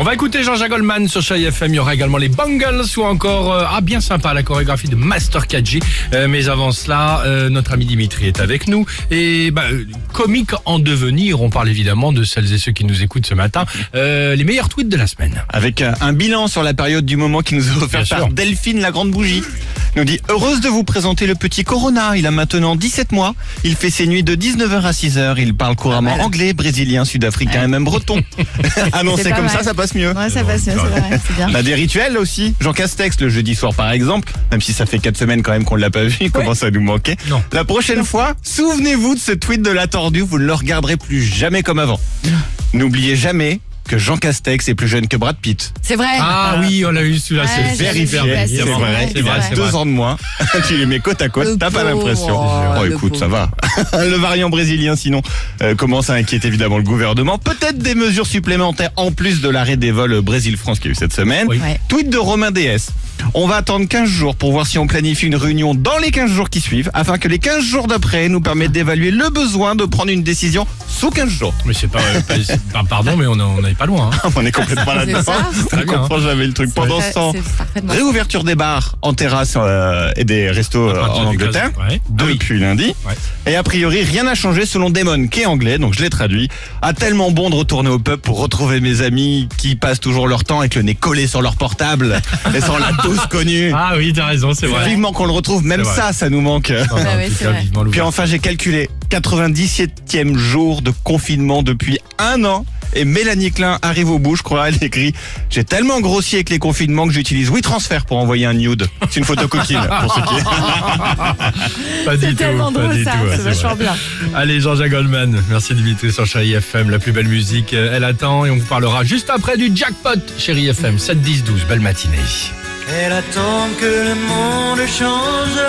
On va écouter Jean-Jacques Goldman sur Chai FM. Il y aura également les Bangles ou encore, euh, ah bien sympa, la chorégraphie de Master Kaji. Euh, mais avant cela, euh, notre ami Dimitri est avec nous. Et bah, euh, comique en devenir, on parle évidemment de celles et ceux qui nous écoutent ce matin. Euh, les meilleurs tweets de la semaine. Avec un bilan sur la période du moment qui nous est offert Bien par sûr. Delphine la Grande Bougie. Il Nous dit heureuse de vous présenter le petit Corona. Il a maintenant 17 mois. Il fait ses nuits de 19h à 6h. Il parle couramment anglais, brésilien, sud-africain et même breton. Annoncé comme mal. ça, ça passe mieux. Ouais, ça passe mieux, c'est vrai, c'est bien. On a des rituels aussi. Jean Castex le jeudi soir par exemple, même si ça fait 4 semaines quand même qu'on l'a pas vu, il commence à nous manquer. Non. La prochaine fois, souvenez-vous de ce tweet de la tordue, vous ne le regarderez plus jamais comme avant. N'oubliez jamais que Jean Castex est plus jeune que Brad Pitt. C'est vrai. Ah oui, on l'a eu celui-là, Ouais, c'est very, very, vrai, vrai, c'est il vrai, c'est deux vrai. ans de moins. tu les mets côte à côte, t'as pas pauvre, l'impression. oh, Oh, le écoute, ça va. le variant brésilien, sinon, euh, commence à inquiéter évidemment le gouvernement. Peut-être des mesures supplémentaires en plus de l'arrêt des vols Brésil-France qu'il y a eu cette semaine. Oui. Ouais. Tweet de Romain DS. On va attendre 15 jours pour voir si on planifie une réunion dans les 15 jours qui suivent, afin que les 15 jours d'après nous permettent d'évaluer le besoin de prendre une décision sous 15 jours. Mais c'est pas, euh, pas- pardon, mais on n'est pas loin. hein. on est complètement là-dedans. On bien, comprend jamais le truc. Pendant ce temps. Réouverture des bars en terrasse euh, et des restos euh, en Angleterre. Ah oui. depuis lundi. Ouais. Et a priori, rien n'a changé selon Damon, qui est anglais, donc je l'ai traduit. A tellement bon de retourner au pub pour retrouver mes amis qui passent toujours leur temps avec le nez collé sur leur portable et sans la douce connue. Ah oui, t'as raison, c'est vrai. Vivement qu'on le retrouve, même vrai. ça, ça nous manque. Non, non, Ah cas, vrai. vivement Puis enfin, j'ai calculé 97e jour de confinement depuis un an. Et Mélanie Klein arrive au bout, je crois. Elle écrit J'ai tellement grossi avec les confinements que j'utilise WeTransfer pour envoyer un nude. C'est une photo coquine pour ceux qui. Pas du C'est tout, tellement pas drôle du ça, tout, c'est vachement bien. Allez, Jean-Jacques Goldman, merci Dimitri sur Chérie FM, la plus belle musique, euh, elle attend et on vous parlera juste après du jackpot, Chérie FM, 7, 10, 12, belle matinée. Elle attend que le monde change.